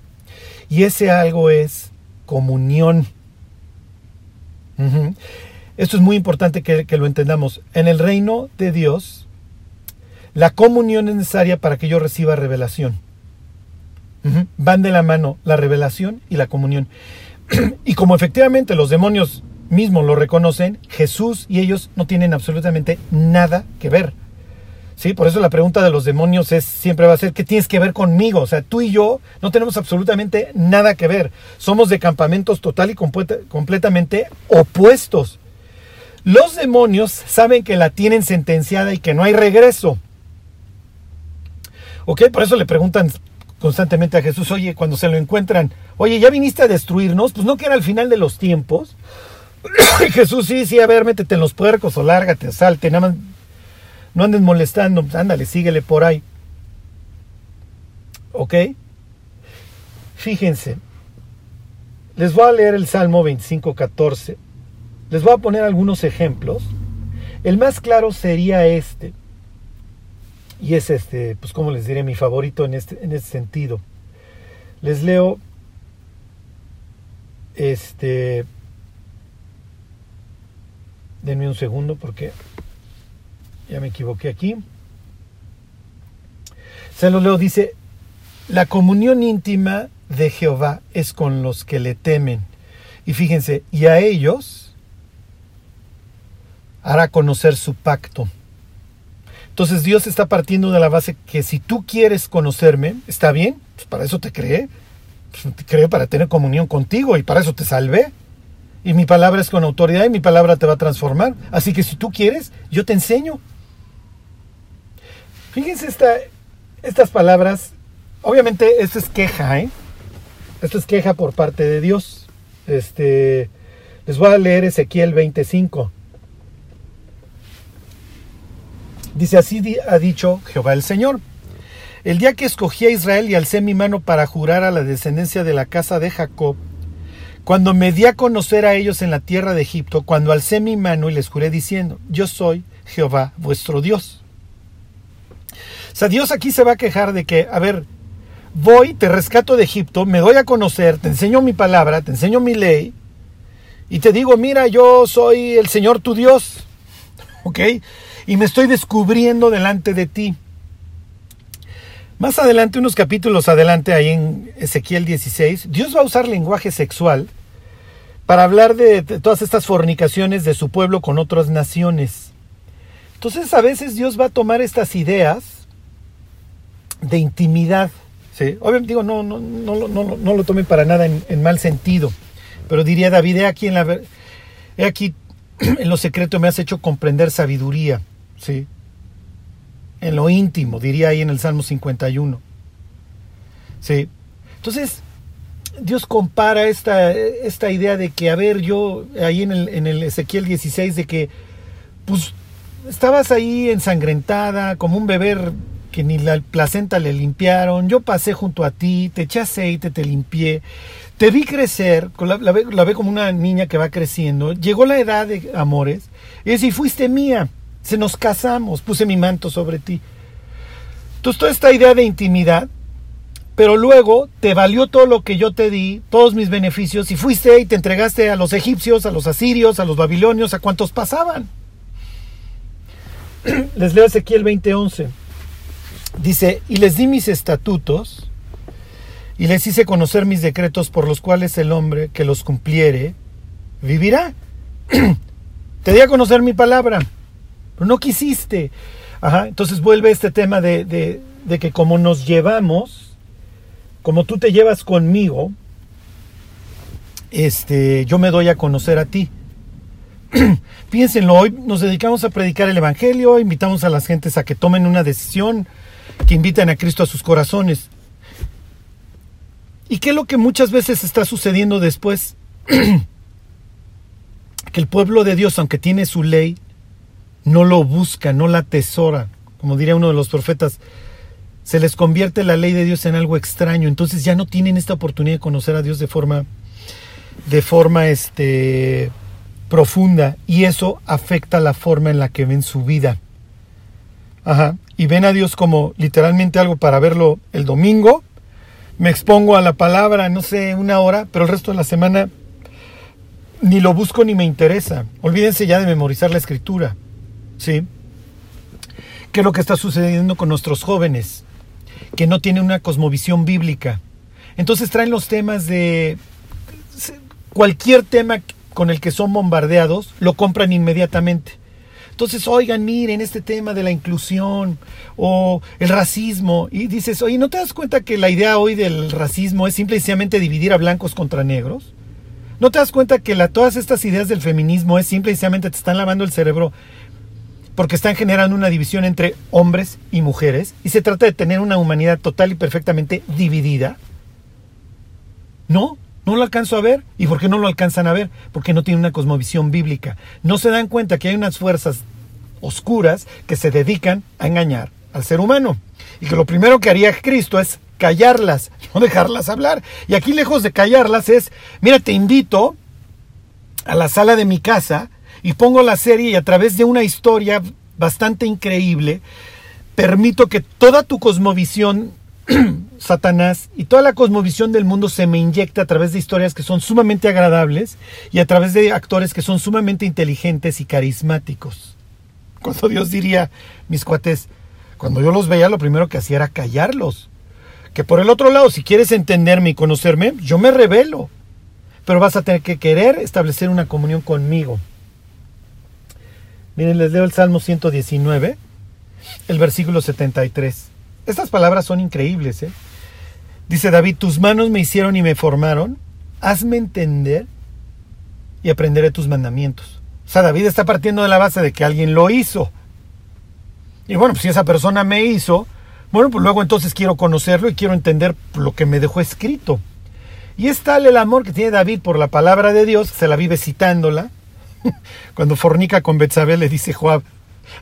Speaker 1: Y ese algo es comunión. Esto es muy importante que, lo entendamos. En el reino de Dios, la comunión es necesaria para que yo reciba revelación. Van de la mano la revelación y la comunión. y como efectivamente los demonios mismos lo reconocen, Jesús y ellos no tienen absolutamente nada que ver. ¿Sí? Por eso la pregunta de los demonios es siempre va a ser ¿qué tienes que ver conmigo? O sea, tú y yo no tenemos absolutamente nada que ver. Somos de campamentos total y completamente opuestos. Los demonios saben que la tienen sentenciada y que no hay regreso. ¿Ok? Por eso le preguntan constantemente a Jesús, oye, cuando se lo encuentran, oye, ¿ya viniste a destruirnos? Pues no que era al final de los tiempos. Jesús, sí, sí, a ver, métete en los puercos o lárgate, salte, nada más no andes molestando, ándale, síguele por ahí. ¿Ok? Fíjense, les voy a leer el Salmo 25, 14. Les voy a poner algunos ejemplos. El más claro sería este. Y es este, pues como les diré, mi favorito en este, en este sentido. Les leo este Denme un segundo porque ya me equivoqué aquí. Se lo leo, dice, la comunión íntima de Jehová es con los que le temen. Y fíjense, y a ellos hará conocer su pacto. Entonces Dios está partiendo de la base que si tú quieres conocerme, está bien, pues para eso te creé, pues te creé para tener comunión contigo y para eso te salvé. Y mi palabra es con autoridad y mi palabra te va a transformar. Así que si tú quieres, yo te enseño. Fíjense esta, estas palabras. Obviamente esto es queja, ¿eh? Esto es queja por parte de Dios. Este, les voy a leer Ezequiel 25. Dice así ha dicho Jehová el Señor. El día que escogí a Israel y alcé mi mano para jurar a la descendencia de la casa de Jacob, cuando me di a conocer a ellos en la tierra de Egipto, cuando alcé mi mano y les juré diciendo, yo soy Jehová vuestro Dios. O sea, Dios aquí se va a quejar de que, a ver, voy, te rescato de Egipto, me doy a conocer, te enseño mi palabra, te enseño mi ley, y te digo, mira, yo soy el Señor tu Dios, ¿ok? Y me estoy descubriendo delante de ti. Más adelante, unos capítulos adelante, ahí en Ezequiel 16, Dios va a usar lenguaje sexual para hablar de, todas estas fornicaciones de su pueblo con otras naciones. Entonces a veces Dios va a tomar estas ideas de intimidad. Obviamente digo, no, no, no, no, no lo tomen para nada en, mal sentido. Pero diría David, he aquí en la he aquí en lo secreto me has hecho comprender sabiduría. ¿sí? En lo íntimo, diría ahí en el Salmo 51. ¿sí? Entonces, Dios compara esta, esta idea de que, a ver, yo ahí en el, en el Ezequiel 16, de que, pues, estabas ahí ensangrentada, como un bebé que ni la placenta le limpiaron, yo pasé junto a ti, te eché aceite, te limpié, te vi crecer, la, la, ve como una niña que va creciendo, llegó la edad de amores, y si fuiste mía, se nos casamos, puse mi manto sobre ti. Entonces toda esta idea de intimidad pero luego te valió todo lo que yo te di, todos mis beneficios, y fuiste y te entregaste a los egipcios, a los asirios, a los babilonios, a cuantos pasaban. Les leo Ezequiel 20:11. Dice, y les di mis estatutos y les hice conocer mis decretos por los cuales el hombre que los cumpliere vivirá. Te di a conocer mi palabra, pero no quisiste. Ajá, entonces vuelve este tema de, de, de que como nos llevamos, como tú te llevas conmigo, este, yo me doy a conocer a ti. Piénsenlo, hoy nos dedicamos a predicar el Evangelio, invitamos a las gentes a que tomen una decisión, que inviten a Cristo a sus corazones. ¿Y qué es lo que muchas veces está sucediendo después? que el pueblo de Dios, aunque tiene su ley, no lo busca, no la atesora. Como diría uno de los profetas, se les convierte la ley de Dios en algo extraño. Entonces ya no tienen esta oportunidad de conocer a Dios de forma, de forma este, profunda. Y eso afecta la forma en la que ven su vida. Ajá. Y ven a Dios como literalmente algo para verlo el domingo. Me expongo a la palabra, no sé, una hora, pero el resto de la semana ni lo busco ni me interesa. Olvídense ya de memorizar la escritura. ¿Sí? ¿Qué es lo que está sucediendo con nuestros jóvenes? Que no tienen una cosmovisión bíblica. Entonces traen los temas de cualquier tema con el que son bombardeados, lo compran inmediatamente. Entonces, oigan, miren este tema de la inclusión o el racismo. Y dices, oye, ¿no te das cuenta que la idea hoy del racismo es simplemente dividir a blancos contra negros? ¿No te das cuenta que todas estas ideas del feminismo es simplemente te están lavando el cerebro porque están generando una división entre hombres y mujeres y se trata de tener una humanidad total y perfectamente dividida? No, no lo alcanzo a ver. ¿Y por qué no lo alcanzan a ver? Porque no tienen una cosmovisión bíblica. No se dan cuenta que hay unas fuerzas oscuras que se dedican a engañar al ser humano. Y que lo primero que haría Cristo es callarlas, no dejarlas hablar. Y aquí lejos de callarlas es, mira, te invito a la sala de mi casa y pongo la serie y a través de una historia bastante increíble, permito que toda tu cosmovisión Satanás y toda la cosmovisión del mundo se me inyecta a través de historias que son sumamente agradables y a través de actores que son sumamente inteligentes y carismáticos. Cuando Dios diría, mis cuates, cuando yo los veía lo primero que hacía era callarlos. Que por el otro lado, si quieres entenderme y conocerme, yo me revelo. Pero vas a tener que querer establecer una comunión conmigo. Miren, les leo el Salmo 119, el versículo 73. Estas palabras son increíbles. ¿eh? Dice David, tus manos me hicieron y me formaron, hazme entender y aprenderé tus mandamientos. O sea, David está partiendo de la base de que alguien lo hizo. Y bueno, pues si esa persona me hizo, bueno, pues luego entonces quiero conocerlo y quiero entender lo que me dejó escrito. Y es tal el amor que tiene David por la palabra de Dios, se la vive citándola. Cuando fornica con Betsabé le dice Joab,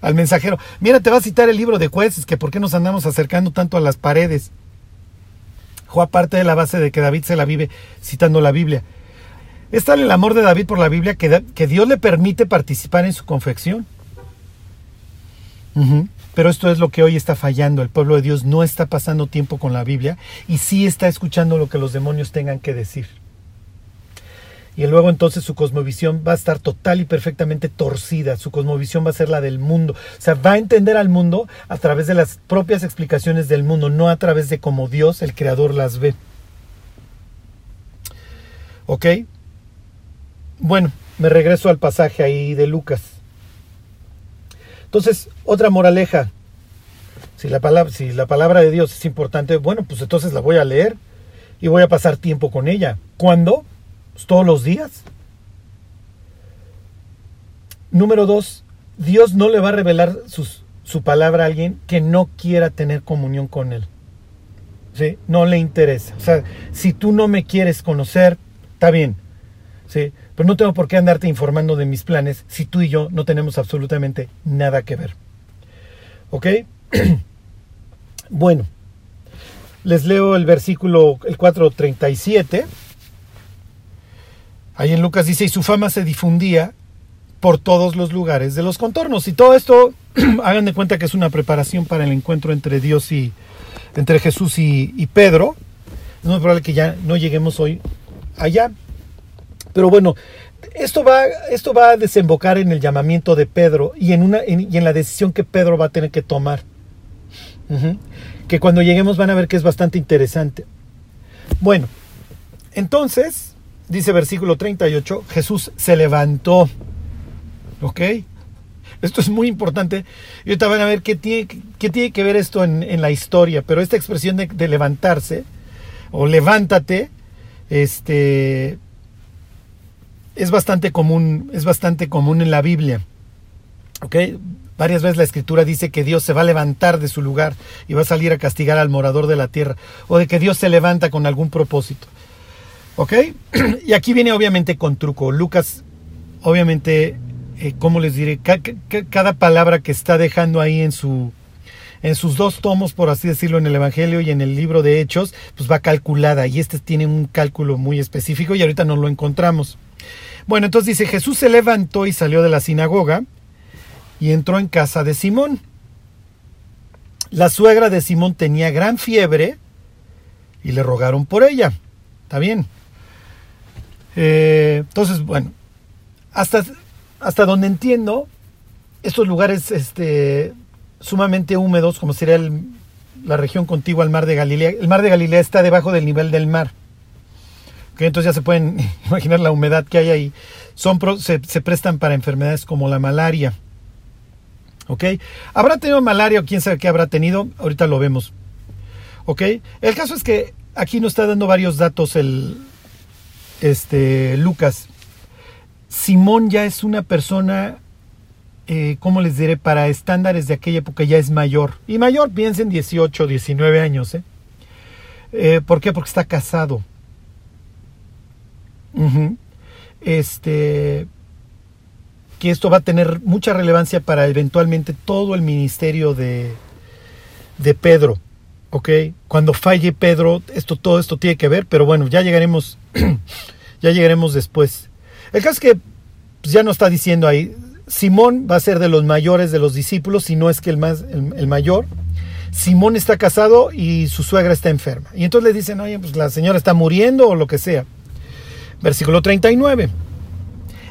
Speaker 1: al mensajero, mira, te va a citar el libro de jueces, que por qué nos andamos acercando tanto a las paredes. Juan parte de la base de que David se la vive citando la Biblia. Es tal el amor de David por la Biblia que, que Dios le permite participar en su confección. Pero esto es lo que hoy está fallando. El pueblo de Dios no está pasando tiempo con la Biblia y sí está escuchando lo que los demonios tengan que decir y luego entonces su cosmovisión va a estar total y perfectamente torcida, su cosmovisión va a ser la del mundo, o sea, va a entender al mundo a través de las propias explicaciones del mundo, no a través de cómo Dios, el Creador, las ve. ¿Ok? Bueno, me regreso al pasaje ahí de Lucas. Entonces, otra moraleja. Si la, palabra, si la palabra de Dios es importante, bueno, pues entonces la voy a leer y voy a pasar tiempo con ella. ¿Cuándo? Pues, todos los días. Número dos, Dios no le va a revelar su palabra a alguien que no quiera tener comunión con Él. ¿Sí? No le interesa. O sea, si tú no me quieres conocer, está bien. ¿Sí? Pero no tengo por qué andarte informando de mis planes si tú y yo no tenemos absolutamente nada que ver. ¿Ok? bueno, les leo el versículo, el 437 Ahí en Lucas dice, y su fama se difundía por todos los lugares de los contornos. Y todo esto, hagan de cuenta que es una preparación para el encuentro entre Dios y, entre Jesús y, Pedro. Es muy probable que ya no lleguemos hoy allá. Pero bueno, esto va, esto va a desembocar en el llamamiento de Pedro y en, una, y en la decisión que Pedro va a tener que tomar. Que cuando lleguemos van a ver que es bastante interesante. Bueno, entonces, dice versículo 38, Jesús se levantó. ¿Ok? Esto es muy importante. Y ahorita van a ver qué tiene, qué tiene que ver esto en, la historia. Pero esta expresión de, de, levantarse, o levántate, este, es bastante común, es bastante común en la Biblia. ¿Ok? Varias veces la escritura dice que Dios se va a levantar de su lugar y va a salir a castigar al morador de la tierra, o de que Dios se levanta con algún propósito. ¿Ok? Y aquí viene obviamente con truco. Lucas, obviamente, eh, ¿cómo les diré? Cada palabra que está dejando ahí en su, en sus dos tomos, por así decirlo, en el Evangelio y en el libro de Hechos, pues va calculada y este tiene un cálculo muy específico y ahorita no lo encontramos. Bueno, entonces dice, Jesús se levantó y salió de la sinagoga y entró en casa de Simón. La suegra de Simón tenía gran fiebre y le rogaron por ella. Está bien. Eh, entonces, bueno, hasta, hasta donde entiendo, estos lugares este, sumamente húmedos, como sería la región contigua al mar de Galilea, el mar de Galilea está debajo del nivel del mar. entonces ya se pueden imaginar la humedad que hay ahí. Son, se, se prestan para enfermedades como la malaria. ¿Ok? ¿Habrá tenido malaria o quién sabe qué habrá tenido? Ahorita lo vemos. ¿Ok? El caso es que aquí nos está dando varios datos el este, Lucas. Simón ya es una persona, eh, ¿cómo les diré? Para estándares de aquella época ya es mayor. Y mayor, piensen 18, 19 años. ¿eh? ¿eh? por qué? Porque está casado. Este que esto va a tener mucha relevancia para eventualmente todo el ministerio de, de Pedro. ¿Ok? Cuando falle Pedro, esto, todo esto tiene que ver, pero bueno, ya llegaremos, ya llegaremos después. El caso es que pues, ya nos está diciendo ahí, Simón va a ser de los mayores de los discípulos, si no es que el, más, el, mayor. Simón está casado y su suegra está enferma. Y entonces le dicen, oye, pues la señora está muriendo o lo que sea. Versículo 39.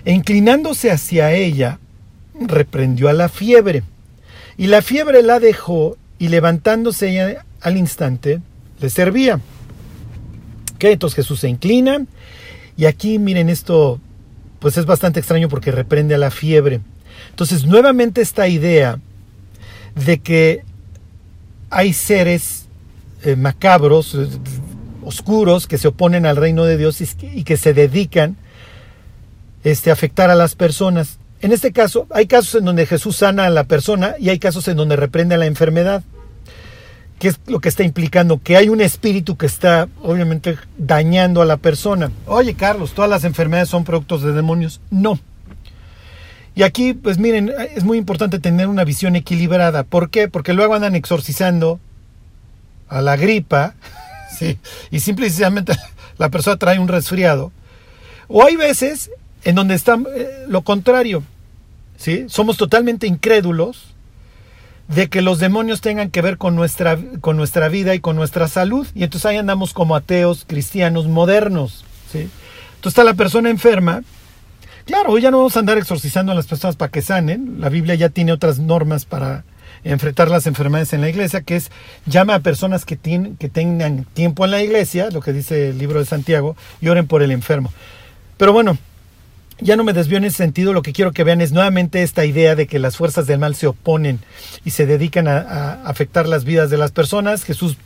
Speaker 1: E inclinándose hacia ella, reprendió a la fiebre. Y la fiebre la dejó y levantándose ella al instante, le servía. Entonces Jesús se inclina y aquí miren esto, pues es bastante extraño porque reprende a la fiebre. Entonces nuevamente esta idea de que hay seres eh, macabros, eh, oscuros, que se oponen al reino de Dios y que se dedican este, afectar a las personas. En este caso, hay casos en donde Jesús sana a la persona y hay casos en donde reprende la enfermedad. ¿Qué es lo que está implicando? Que hay un espíritu que está obviamente dañando a la persona. Oye, Carlos, ¿todas las enfermedades son productos de demonios? No. Y aquí, pues miren, es muy importante tener una visión equilibrada. ¿Por qué? Porque luego andan exorcizando a la gripa, ¿sí? y simplemente la persona trae un resfriado. O hay veces en donde está eh, lo contrario. ¿sí? Somos totalmente incrédulos de que los demonios tengan que ver con nuestra, con nuestra vida y con nuestra salud. Y entonces ahí andamos como ateos cristianos modernos. Entonces está la persona enferma. Claro, hoy ya no vamos a andar exorcizando a las personas para que sanen. La Biblia ya tiene otras normas para enfrentar las enfermedades en la iglesia, que es llama a personas que, tienen, que tengan tiempo en la iglesia, lo que dice el libro de Santiago, y oren por el enfermo. Pero bueno, ya no me desvío en ese sentido, lo que quiero que vean es nuevamente esta idea de que las fuerzas del mal se oponen y se dedican a, afectar las vidas de las personas. Jesús,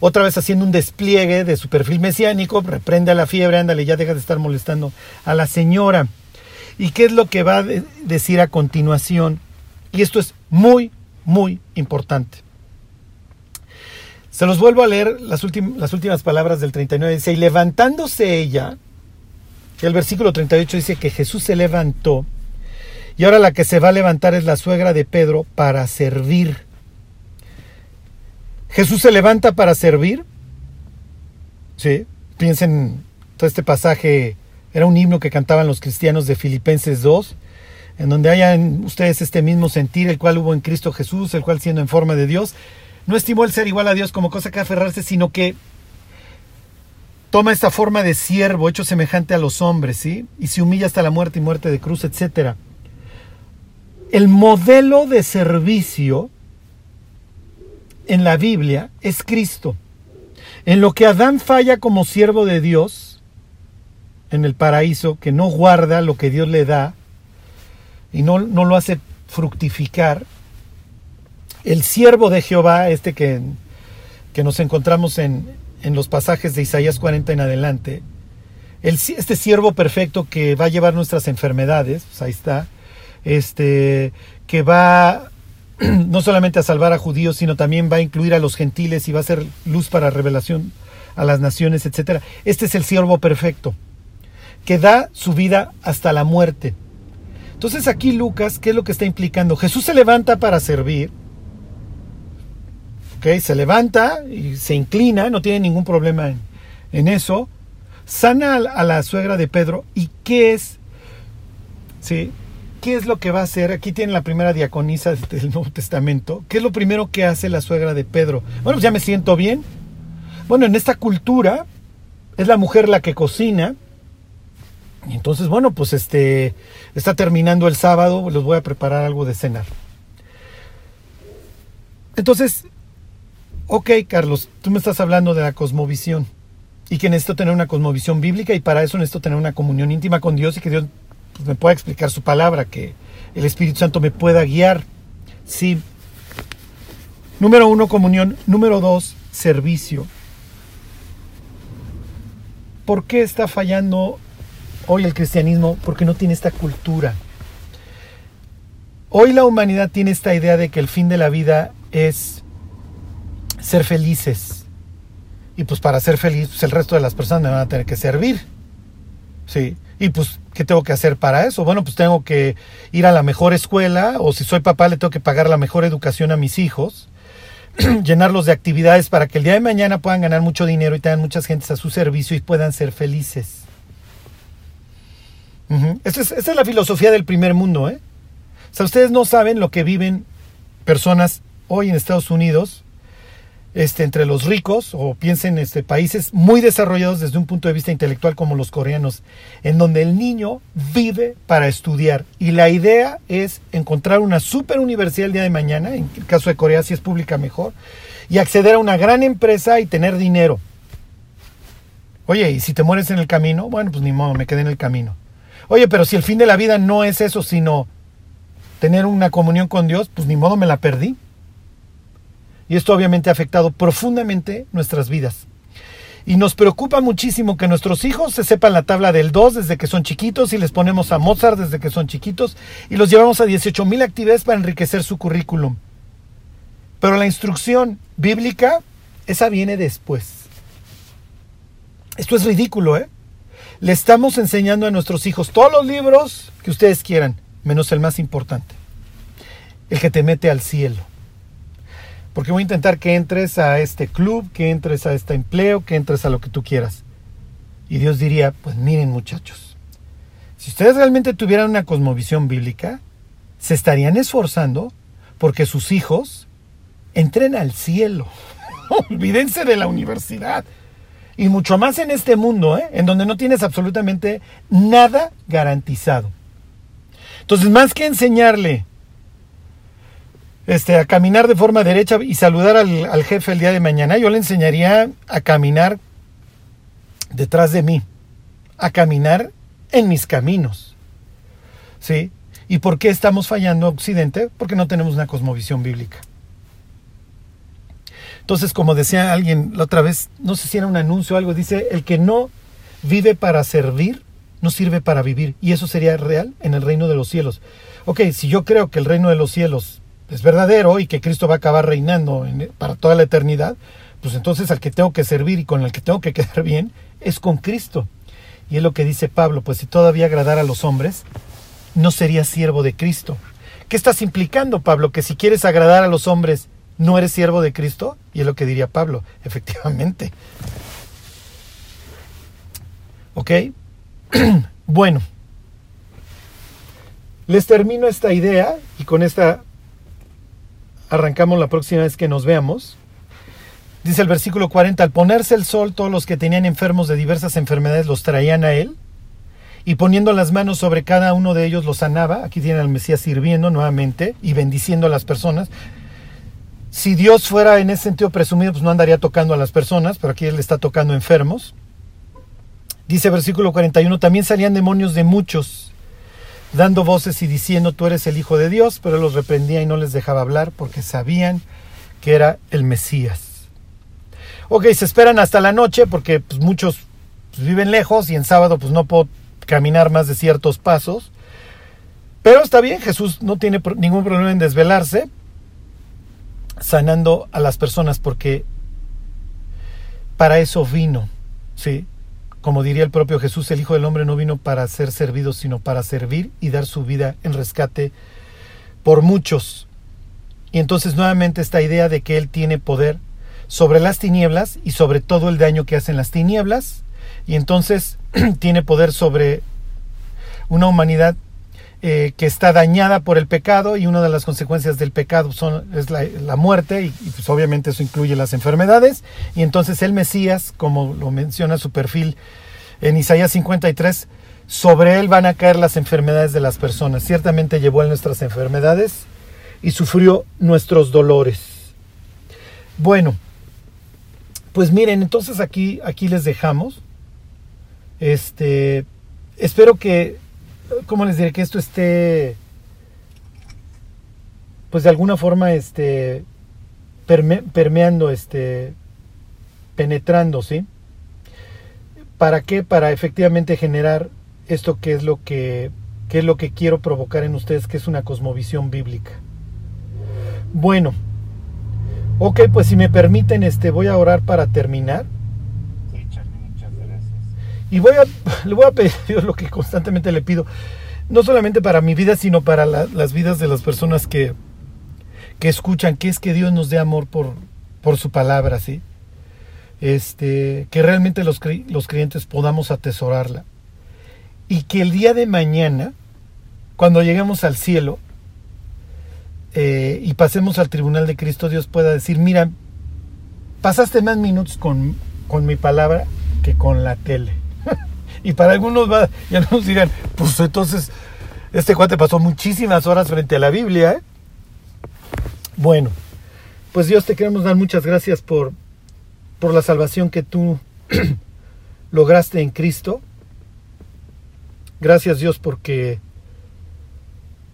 Speaker 1: otra vez haciendo un despliegue de su perfil mesiánico, reprende a la fiebre, ándale, ya deja de estar molestando a la señora. ¿Y qué es lo que va a decir a continuación? Y esto es muy, muy importante. Se los vuelvo a leer las, las últimas palabras del 39. Dice, y levantándose ella, el versículo 38 dice que Jesús se levantó y ahora la que se va a levantar es la suegra de Pedro para servir. Jesús se levanta para servir. Sí, piensen, todo este pasaje era un himno que cantaban los cristianos de Filipenses 2, en donde hayan ustedes este mismo sentir, el cual hubo en Cristo Jesús, el cual siendo en forma de Dios, no estimó el ser igual a Dios como cosa que aferrarse, sino que toma esta forma de siervo, hecho semejante a los hombres, ¿sí? Y se humilla hasta la muerte y muerte de cruz, etc. El modelo de servicio en la Biblia es Cristo. En lo que Adán falla como siervo de Dios, en el paraíso, que no guarda lo que Dios le da y no, no lo hace fructificar, el siervo de Jehová, este que, que nos encontramos en, en los pasajes de Isaías 40 en adelante, el, este siervo perfecto que va a llevar nuestras enfermedades, pues ahí está, este, que va no solamente a salvar a judíos, sino también va a incluir a los gentiles y va a ser luz para revelación a las naciones, etc. Este es el siervo perfecto, que da su vida hasta la muerte. Entonces aquí Lucas, ¿qué es lo que está implicando? Jesús se levanta para servir, se levanta y se inclina, no tiene ningún problema en, eso. Sana a, la suegra de Pedro. ¿Y qué es? ¿Sí? ¿Qué es lo que va a hacer? Aquí tiene la primera diaconisa del Nuevo Testamento. ¿Qué es lo primero que hace la suegra de Pedro? Bueno, pues ya me siento bien. Bueno, en esta cultura es la mujer la que cocina. Y entonces, bueno, pues este está terminando el sábado, les voy a preparar algo de cenar. Entonces, ok, Carlos, tú me estás hablando de la cosmovisión y que necesito tener una cosmovisión bíblica y para eso necesito tener una comunión íntima con Dios y que Dios pues, me pueda explicar su palabra, que el Espíritu Santo me pueda guiar. Sí. Número uno, comunión. Número dos, servicio. ¿Por qué está fallando hoy el cristianismo? Porque no tiene esta cultura. Hoy la humanidad tiene esta idea de que el fin de la vida es ser felices. Y pues para ser feliz, pues el resto de las personas me van a tener que servir. Sí. Y pues, ¿qué tengo que hacer para eso? Bueno, pues tengo que ir a la mejor escuela, o si soy papá, le tengo que pagar la mejor educación a mis hijos, llenarlos de actividades para que el día de mañana puedan ganar mucho dinero y tengan muchas gentes a su servicio y puedan ser felices. esa, es, esa es la filosofía del primer mundo, ¿eh? O sea, ustedes no saben lo que viven personas hoy en Estados Unidos este, entre los ricos o piensen este, países muy desarrollados desde un punto de vista intelectual como los coreanos, en donde el niño vive para estudiar y la idea es encontrar una super universidad el día de mañana, en el caso de Corea si es pública mejor, y acceder a una gran empresa y tener dinero. Oye, y si te mueres en el camino, bueno, pues ni modo, me quedé en el camino. Oye, pero si el fin de la vida no es eso, sino tener una comunión con Dios, pues ni modo me la perdí. Y esto obviamente ha afectado profundamente nuestras vidas. Y nos preocupa muchísimo que nuestros hijos se sepan la tabla del 2 desde que son chiquitos y les ponemos a Mozart desde que son chiquitos y los llevamos a 18 mil actividades para enriquecer su currículum. Pero la instrucción bíblica, esa viene después. Esto es ridículo, ¿eh? Le estamos enseñando a nuestros hijos todos los libros que ustedes quieran, menos el más importante, el que te mete al cielo porque voy a intentar que entres a este club, que entres a este empleo, que entres a lo que tú quieras. Y Dios diría, pues miren muchachos, si ustedes realmente tuvieran una cosmovisión bíblica, se estarían esforzando porque sus hijos entren al cielo. Olvídense de la universidad. Y mucho más en este mundo, ¿eh? en donde no tienes absolutamente nada garantizado. Entonces, más que enseñarle este, a caminar de forma derecha y saludar al, jefe el día de mañana, yo le enseñaría a caminar detrás de mí, a caminar en mis caminos. ¿Sí? ¿Y por qué estamos fallando Occidente? Porque no tenemos una cosmovisión bíblica. Entonces, como decía alguien la otra vez, no sé si era un anuncio o algo, dice, el que no vive para servir, no sirve para vivir. Y eso sería real en el reino de los cielos. Ok, si yo creo que el reino de los cielos es verdadero y que Cristo va a acabar reinando para toda la eternidad, pues entonces al que tengo que servir y con el que tengo que quedar bien es con Cristo. Y es lo que dice Pablo, pues si todavía agradara a los hombres, no sería siervo de Cristo. ¿Qué estás implicando, Pablo? Que si quieres agradar a los hombres, no eres siervo de Cristo? Y es lo que diría Pablo, efectivamente. ¿Ok? bueno, les termino esta idea y con esta arrancamos la próxima vez que nos veamos. Dice el versículo 40, al ponerse el sol, todos los que tenían enfermos de diversas enfermedades los traían a él, y poniendo las manos sobre cada uno de ellos los sanaba. Aquí tiene al Mesías sirviendo nuevamente y bendiciendo a las personas. Si Dios fuera en ese sentido presumido, pues no andaría tocando a las personas, pero aquí Él está tocando enfermos. Dice versículo 41, también salían demonios de muchos, dando voces y diciendo, tú eres el Hijo de Dios, pero los reprendía y no les dejaba hablar porque sabían que era el Mesías. Ok, se esperan hasta la noche porque pues, muchos pues, viven lejos y en sábado pues no puedo caminar más de ciertos pasos. Pero está bien, Jesús no tiene ningún problema en desvelarse, sanando a las personas porque para eso vino, ¿sí? Como diría el propio Jesús, el Hijo del Hombre no vino para ser servido, sino para servir y dar su vida en rescate por muchos. Y entonces nuevamente esta idea de que Él tiene poder sobre las tinieblas y sobre todo el daño que hacen las tinieblas, y entonces tiene poder sobre una humanidad eh, que está dañada por el pecado y una de las consecuencias del pecado son, es la, muerte y, pues obviamente eso incluye las enfermedades y entonces el Mesías, como lo menciona su perfil en Isaías 53, sobre él van a caer las enfermedades de las personas. Ciertamente llevó él nuestras enfermedades y sufrió nuestros dolores. Bueno, pues miren, entonces aquí, aquí les dejamos. Este, espero que ¿cómo les diré? Que esto esté, pues de alguna forma, este, permeando, este, penetrando, ¿sí? ¿Para qué? Para efectivamente generar esto que es lo que, que es lo que quiero provocar en ustedes, que es una cosmovisión bíblica. Bueno, ok, pues si me permiten, este, voy a orar para terminar. Y voy a, le voy a pedir a Dios lo que constantemente le pido, no solamente para mi vida, sino para las vidas de las personas que, que escuchan, que es que Dios nos dé amor por, por su palabra, ¿sí? Este, que realmente los, los creyentes podamos atesorarla. Y que el día de mañana, cuando lleguemos al cielo eh, y pasemos al tribunal de Cristo, Dios pueda decir, mira, pasaste más minutos con, con mi palabra que con la tele. Y para algunos va, ya nos dirán, pues entonces este cuate pasó muchísimas horas frente a la Biblia. ¿eh? Bueno, pues Dios te queremos dar muchas gracias por, por la salvación que tú lograste en Cristo. Gracias Dios porque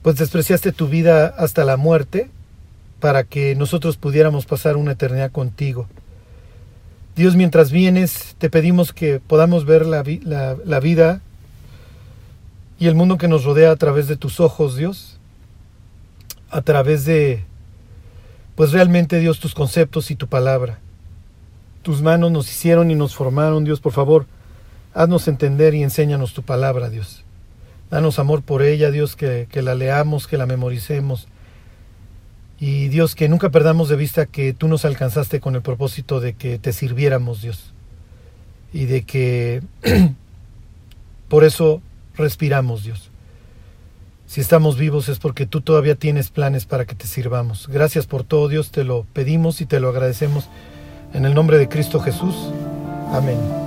Speaker 1: pues despreciaste tu vida hasta la muerte para que nosotros pudiéramos pasar una eternidad contigo. Dios, mientras vienes, te pedimos que podamos ver la, vida y el mundo que nos rodea a través de tus ojos, Dios, a través de, pues realmente, Dios, tus conceptos y tu palabra. Tus manos nos hicieron y nos formaron, Dios, por favor, haznos entender y enséñanos tu palabra, Dios. Danos amor por ella, Dios, que, que la leamos, que la memoricemos y Dios, que nunca perdamos de vista que tú nos alcanzaste con el propósito de que te sirviéramos, Dios. Y de que por eso respiramos, Dios. Si estamos vivos es porque tú todavía tienes planes para que te sirvamos. Gracias por todo, Dios, te lo pedimos y te lo agradecemos. En el nombre de Cristo Jesús. Amén.